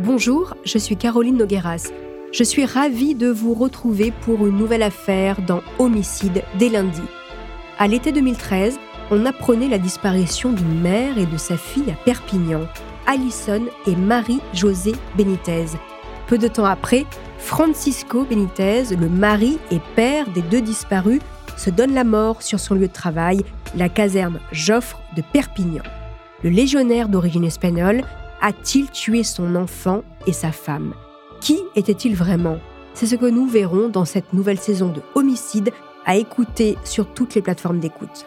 Bonjour, je suis Caroline Nogueras. Je suis ravie de vous retrouver pour une nouvelle affaire dans Homicide dès lundi. À l'été 2013, on apprenait la disparition d'une mère et de sa fille à Perpignan, Alison et Marie-Josée Benitez. Peu de temps après, Francisco Benitez, le mari et père des deux disparus, se donne la mort sur son lieu de travail, la caserne Joffre de Perpignan. Le légionnaire d'origine espagnole a-t-il tué son enfant et sa femme? Qui était-il vraiment? C'est ce que nous verrons dans cette nouvelle saison de Homicide à écouter sur toutes les plateformes d'écoute.